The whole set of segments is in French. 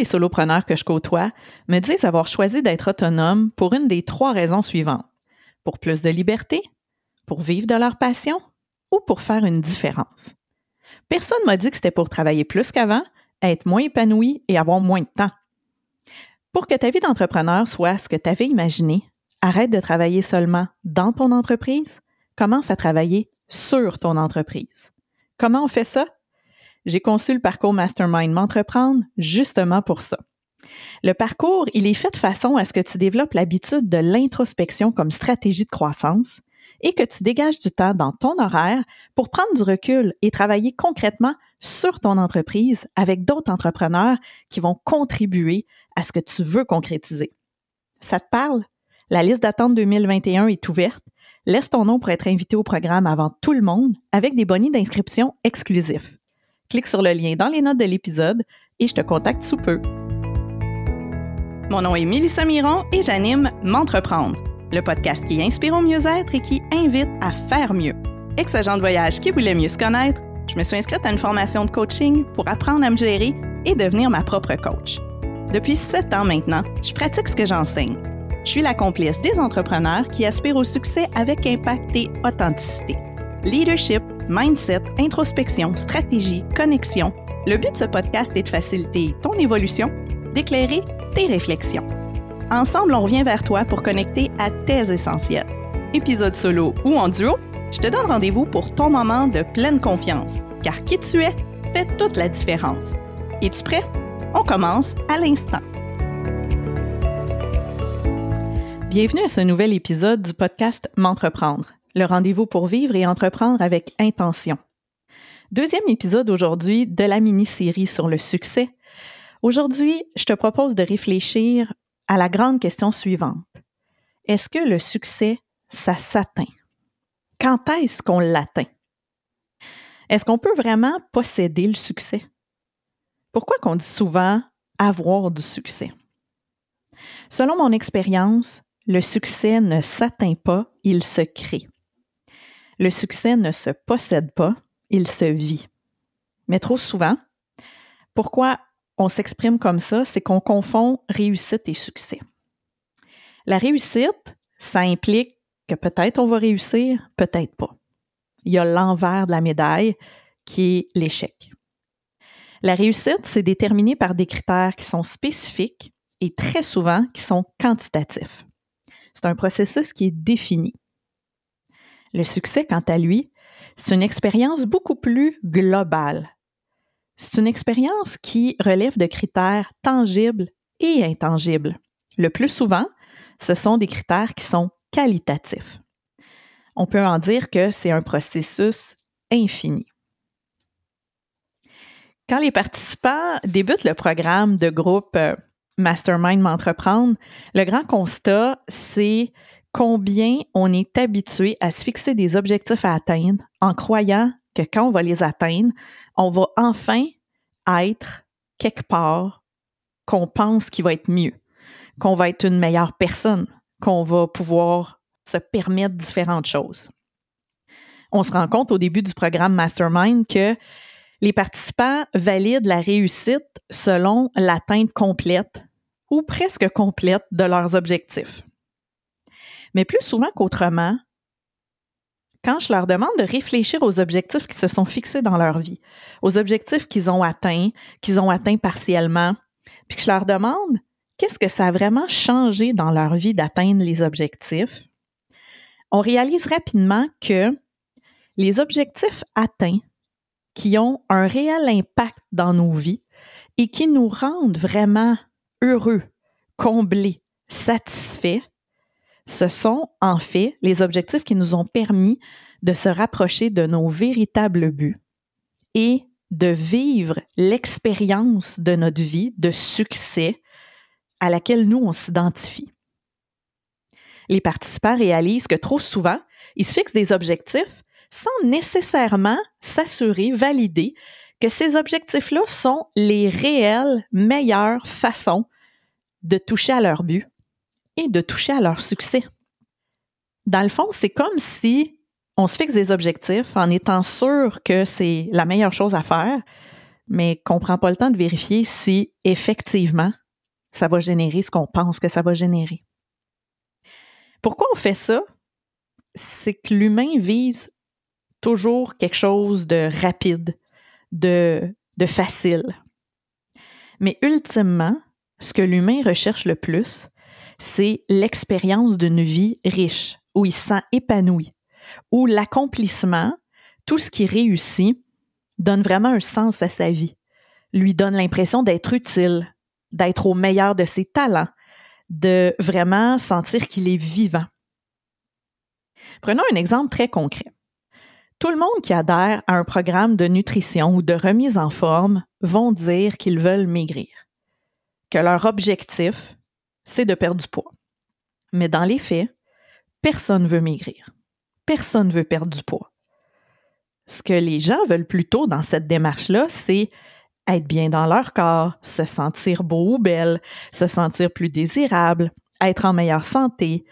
les solopreneurs que je côtoie me disent avoir choisi d'être autonome pour une des trois raisons suivantes. Pour plus de liberté, pour vivre de leur passion ou pour faire une différence. Personne m'a dit que c'était pour travailler plus qu'avant, être moins épanoui et avoir moins de temps. Pour que ta vie d'entrepreneur soit ce que tu avais imaginé, arrête de travailler seulement dans ton entreprise, commence à travailler sur ton entreprise. Comment on fait ça? J'ai conçu le parcours Mastermind M'entreprendre justement pour ça. Le parcours, il est fait de façon à ce que tu développes l'habitude de l'introspection comme stratégie de croissance et que tu dégages du temps dans ton horaire pour prendre du recul et travailler concrètement sur ton entreprise avec d'autres entrepreneurs qui vont contribuer à ce que tu veux concrétiser. Ça te parle? La liste d'attente 2021 est ouverte. Laisse ton nom pour être invité au programme avant tout le monde avec des bonnets d'inscription exclusifs. Clique sur le lien dans les notes de l'épisode et je te contacte sous peu. Mon nom est Mélissa Miron et j'anime M'entreprendre, le podcast qui inspire au mieux-être et qui invite à faire mieux. Ex-agent de voyage qui voulait mieux se connaître, je me suis inscrite à une formation de coaching pour apprendre à me gérer et devenir ma propre coach. Depuis sept ans maintenant, je pratique ce que j'enseigne. Je suis la complice des entrepreneurs qui aspirent au succès avec impact et authenticité. Leadership, mindset, introspection, stratégie, connexion. Le but de ce podcast est de faciliter ton évolution, d'éclairer tes réflexions. Ensemble, on revient vers toi pour connecter à tes essentiels. Épisode solo ou en duo, je te donne rendez-vous pour ton moment de pleine confiance, car qui tu es fait toute la différence. Es-tu prêt? On commence à l'instant. Bienvenue à ce nouvel épisode du podcast M'entreprendre le rendez-vous pour vivre et entreprendre avec intention. Deuxième épisode aujourd'hui de la mini-série sur le succès. Aujourd'hui, je te propose de réfléchir à la grande question suivante. Est-ce que le succès, ça s'atteint? Quand est-ce qu'on l'atteint? Est-ce qu'on peut vraiment posséder le succès? Pourquoi qu'on dit souvent avoir du succès? Selon mon expérience, le succès ne s'atteint pas, il se crée. Le succès ne se possède pas, il se vit. Mais trop souvent, pourquoi on s'exprime comme ça, c'est qu'on confond réussite et succès. La réussite, ça implique que peut-être on va réussir, peut-être pas. Il y a l'envers de la médaille qui est l'échec. La réussite, c'est déterminé par des critères qui sont spécifiques et très souvent qui sont quantitatifs. C'est un processus qui est défini. Le succès, quant à lui, c'est une expérience beaucoup plus globale. C'est une expérience qui relève de critères tangibles et intangibles. Le plus souvent, ce sont des critères qui sont qualitatifs. On peut en dire que c'est un processus infini. Quand les participants débutent le programme de groupe euh, Mastermind M'entreprendre, le grand constat, c'est combien on est habitué à se fixer des objectifs à atteindre en croyant que quand on va les atteindre, on va enfin être quelque part qu'on pense qu'il va être mieux, qu'on va être une meilleure personne, qu'on va pouvoir se permettre différentes choses. On se rend compte au début du programme Mastermind que les participants valident la réussite selon l'atteinte complète ou presque complète de leurs objectifs. Mais plus souvent qu'autrement, quand je leur demande de réfléchir aux objectifs qui se sont fixés dans leur vie, aux objectifs qu'ils ont atteints, qu'ils ont atteints partiellement, puis que je leur demande qu'est-ce que ça a vraiment changé dans leur vie d'atteindre les objectifs, on réalise rapidement que les objectifs atteints qui ont un réel impact dans nos vies et qui nous rendent vraiment heureux, comblés, satisfaits, ce sont en fait les objectifs qui nous ont permis de se rapprocher de nos véritables buts et de vivre l'expérience de notre vie de succès à laquelle nous, on s'identifie. Les participants réalisent que trop souvent, ils se fixent des objectifs sans nécessairement s'assurer, valider que ces objectifs-là sont les réelles meilleures façons de toucher à leur but de toucher à leur succès. Dans le fond, c'est comme si on se fixe des objectifs en étant sûr que c'est la meilleure chose à faire, mais qu'on ne prend pas le temps de vérifier si effectivement ça va générer ce qu'on pense que ça va générer. Pourquoi on fait ça? C'est que l'humain vise toujours quelque chose de rapide, de, de facile. Mais ultimement, ce que l'humain recherche le plus, c'est l'expérience d'une vie riche, où il se sent épanoui, où l'accomplissement, tout ce qui réussit, donne vraiment un sens à sa vie, lui donne l'impression d'être utile, d'être au meilleur de ses talents, de vraiment sentir qu'il est vivant. Prenons un exemple très concret. Tout le monde qui adhère à un programme de nutrition ou de remise en forme vont dire qu'ils veulent maigrir, que leur objectif, c'est de perdre du poids. Mais dans les faits, personne ne veut maigrir. Personne ne veut perdre du poids. Ce que les gens veulent plutôt dans cette démarche-là, c'est être bien dans leur corps, se sentir beau ou belle, se sentir plus désirable, être en meilleure santé,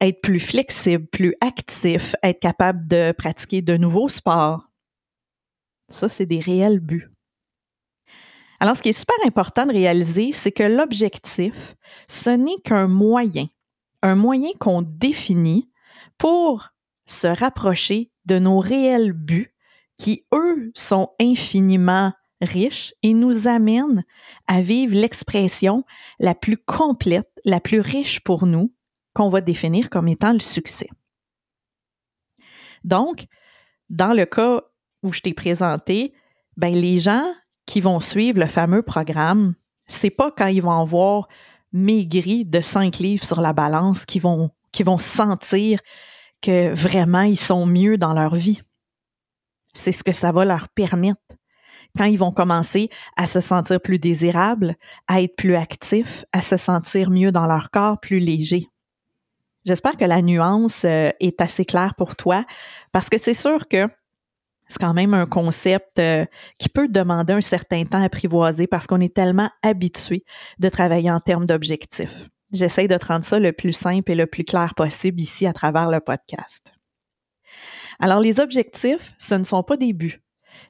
être plus flexible, plus actif, être capable de pratiquer de nouveaux sports. Ça, c'est des réels buts. Alors, ce qui est super important de réaliser, c'est que l'objectif, ce n'est qu'un moyen, un moyen qu'on définit pour se rapprocher de nos réels buts qui, eux, sont infiniment riches et nous amènent à vivre l'expression la plus complète, la plus riche pour nous, qu'on va définir comme étant le succès. Donc, dans le cas où je t'ai présenté, ben les gens qui vont suivre le fameux programme, c'est pas quand ils vont avoir maigri de 5 livres sur la balance qu'ils vont, qu'ils vont sentir que vraiment ils sont mieux dans leur vie. C'est ce que ça va leur permettre. Quand ils vont commencer à se sentir plus désirables, à être plus actifs, à se sentir mieux dans leur corps, plus léger. J'espère que la nuance euh, est assez claire pour toi parce que c'est sûr que c'est quand même un concept euh, qui peut demander un certain temps à apprivoiser parce qu'on est tellement habitué de travailler en termes d'objectifs. J'essaie de te rendre ça le plus simple et le plus clair possible ici à travers le podcast. Alors, les objectifs, ce ne sont pas des buts.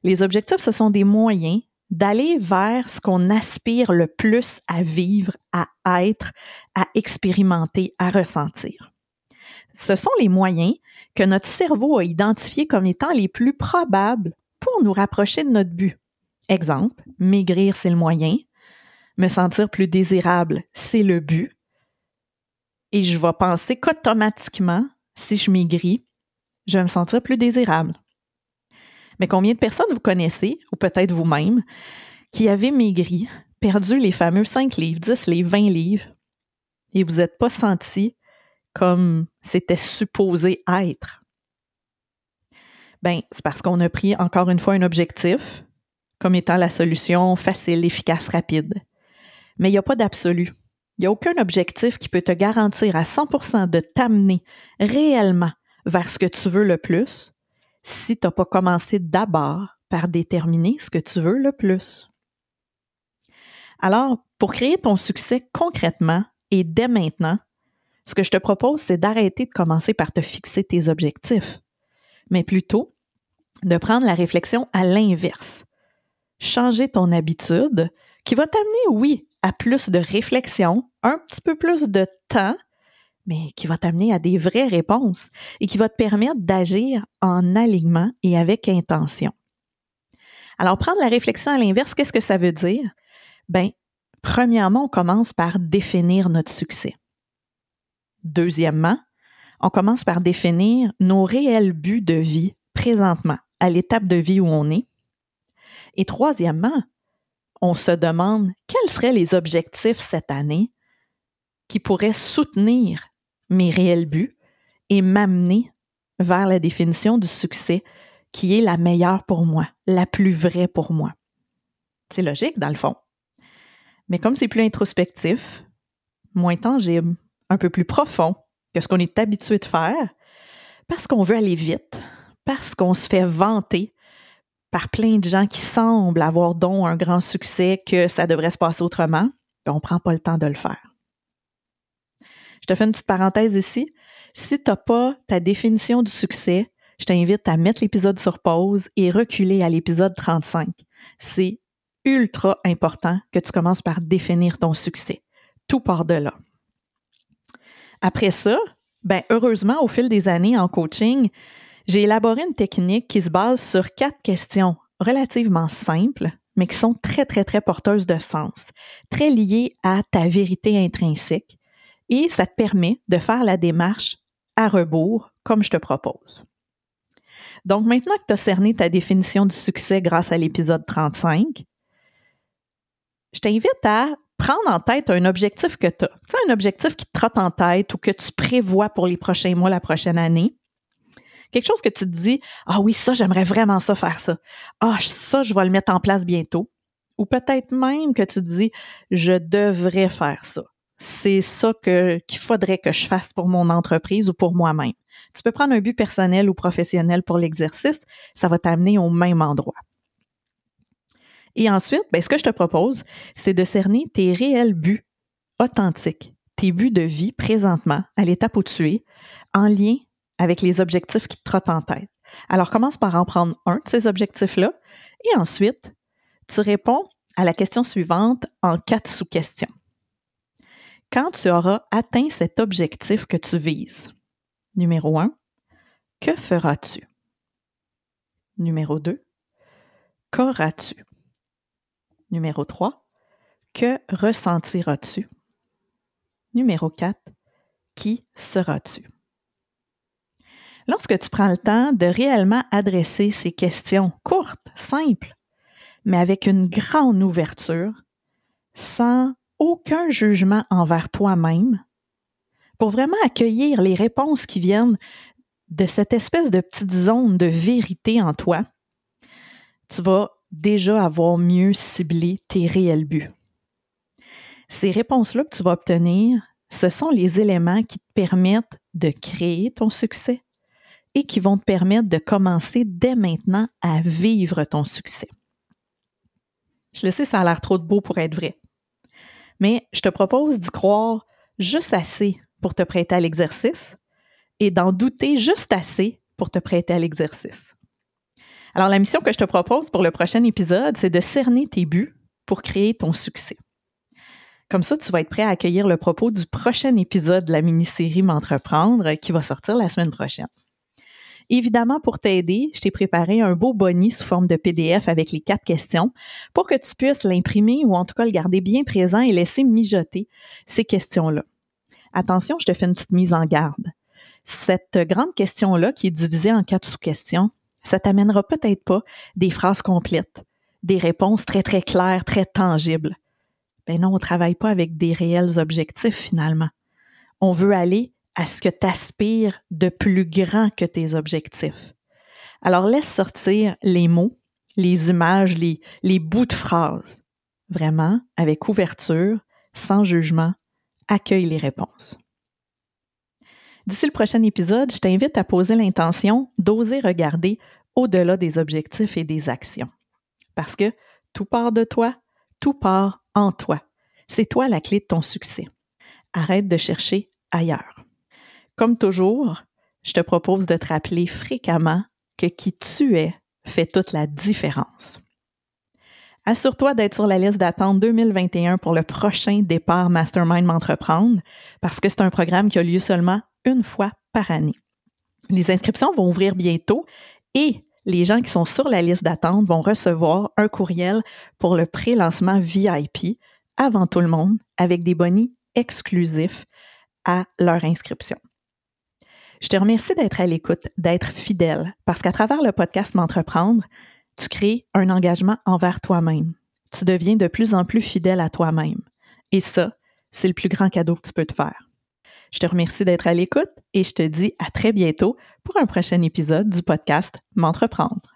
Les objectifs, ce sont des moyens d'aller vers ce qu'on aspire le plus à vivre, à être, à expérimenter, à ressentir. Ce sont les moyens que notre cerveau a identifiés comme étant les plus probables pour nous rapprocher de notre but. Exemple, maigrir, c'est le moyen. Me sentir plus désirable, c'est le but. Et je vais penser qu'automatiquement, si je maigris, je vais me sentir plus désirable. Mais combien de personnes vous connaissez, ou peut-être vous-même, qui avez maigri, perdu les fameux 5 livres, 10 livres, 20 livres, et vous n'êtes pas senti comme c'était supposé être? Ben, c'est parce qu'on a pris encore une fois un objectif comme étant la solution facile, efficace, rapide. Mais il n'y a pas d'absolu. Il n'y a aucun objectif qui peut te garantir à 100% de t'amener réellement vers ce que tu veux le plus si tu n'as pas commencé d'abord par déterminer ce que tu veux le plus. Alors, pour créer ton succès concrètement et dès maintenant, ce que je te propose, c'est d'arrêter de commencer par te fixer tes objectifs, mais plutôt de prendre la réflexion à l'inverse. Changer ton habitude qui va t'amener, oui, à plus de réflexion, un petit peu plus de temps mais qui va t'amener à des vraies réponses et qui va te permettre d'agir en alignement et avec intention. Alors, prendre la réflexion à l'inverse, qu'est-ce que ça veut dire? Ben, premièrement, on commence par définir notre succès. Deuxièmement, on commence par définir nos réels buts de vie présentement, à l'étape de vie où on est. Et troisièmement, on se demande quels seraient les objectifs cette année qui pourraient soutenir mes réels buts et m'amener vers la définition du succès qui est la meilleure pour moi, la plus vraie pour moi. C'est logique dans le fond. Mais comme c'est plus introspectif, moins tangible, un peu plus profond que ce qu'on est habitué de faire, parce qu'on veut aller vite, parce qu'on se fait vanter par plein de gens qui semblent avoir donc un grand succès que ça devrait se passer autrement, ben, on ne prend pas le temps de le faire. Je te fais une petite parenthèse ici. Si tu n'as pas ta définition du succès, je t'invite à mettre l'épisode sur pause et reculer à l'épisode 35. C'est ultra important que tu commences par définir ton succès. Tout part de là. Après ça, ben, heureusement, au fil des années en coaching, j'ai élaboré une technique qui se base sur quatre questions relativement simples, mais qui sont très, très, très porteuses de sens, très liées à ta vérité intrinsèque, et ça te permet de faire la démarche à rebours, comme je te propose. Donc, maintenant que tu as cerné ta définition du succès grâce à l'épisode 35, je t'invite à prendre en tête un objectif que tu as. Tu sais, un objectif qui te trotte en tête ou que tu prévois pour les prochains mois, la prochaine année. Quelque chose que tu te dis, ah oui, ça, j'aimerais vraiment ça faire ça. Ah, ça, je vais le mettre en place bientôt. Ou peut-être même que tu te dis, je devrais faire ça. C'est ça que, qu'il faudrait que je fasse pour mon entreprise ou pour moi-même. Tu peux prendre un but personnel ou professionnel pour l'exercice, ça va t'amener au même endroit. Et ensuite, ben, ce que je te propose, c'est de cerner tes réels buts authentiques, tes buts de vie présentement, à l'étape où tu es, en lien avec les objectifs qui te trottent en tête. Alors, commence par en prendre un de ces objectifs-là et ensuite, tu réponds à la question suivante en quatre sous-questions. Quand tu auras atteint cet objectif que tu vises, numéro un, que feras-tu? Numéro 2, qu'auras-tu? Numéro 3, que ressentiras-tu? Numéro 4, qui seras-tu? Lorsque tu prends le temps de réellement adresser ces questions courtes, simples, mais avec une grande ouverture, sans aucun jugement envers toi-même, pour vraiment accueillir les réponses qui viennent de cette espèce de petite zone de vérité en toi, tu vas déjà avoir mieux ciblé tes réels buts. Ces réponses-là que tu vas obtenir, ce sont les éléments qui te permettent de créer ton succès, et qui vont te permettre de commencer dès maintenant à vivre ton succès. Je le sais, ça a l'air trop beau pour être vrai. Mais je te propose d'y croire juste assez pour te prêter à l'exercice et d'en douter juste assez pour te prêter à l'exercice. Alors, la mission que je te propose pour le prochain épisode, c'est de cerner tes buts pour créer ton succès. Comme ça, tu vas être prêt à accueillir le propos du prochain épisode de la mini-série M'entreprendre qui va sortir la semaine prochaine. Évidemment, pour t'aider, je t'ai préparé un beau boni sous forme de PDF avec les quatre questions pour que tu puisses l'imprimer ou en tout cas le garder bien présent et laisser mijoter ces questions-là. Attention, je te fais une petite mise en garde. Cette grande question-là, qui est divisée en quatre sous-questions, ça t'amènera peut-être pas des phrases complètes, des réponses très, très claires, très tangibles. Ben non, on travaille pas avec des réels objectifs finalement. On veut aller à ce que tu aspires de plus grand que tes objectifs. Alors laisse sortir les mots, les images, les, les bouts de phrases. Vraiment, avec ouverture, sans jugement, accueille les réponses. D'ici le prochain épisode, je t'invite à poser l'intention d'oser regarder au-delà des objectifs et des actions. Parce que tout part de toi, tout part en toi. C'est toi la clé de ton succès. Arrête de chercher ailleurs. Comme toujours, je te propose de te rappeler fréquemment que qui tu es fait toute la différence. Assure-toi d'être sur la liste d'attente 2021 pour le prochain départ Mastermind M'entreprendre parce que c'est un programme qui a lieu seulement une fois par année. Les inscriptions vont ouvrir bientôt et les gens qui sont sur la liste d'attente vont recevoir un courriel pour le pré-lancement VIP avant tout le monde avec des bonnies exclusifs à leur inscription. Je te remercie d'être à l'écoute, d'être fidèle, parce qu'à travers le podcast M'entreprendre, tu crées un engagement envers toi-même. Tu deviens de plus en plus fidèle à toi-même. Et ça, c'est le plus grand cadeau que tu peux te faire. Je te remercie d'être à l'écoute et je te dis à très bientôt pour un prochain épisode du podcast M'entreprendre.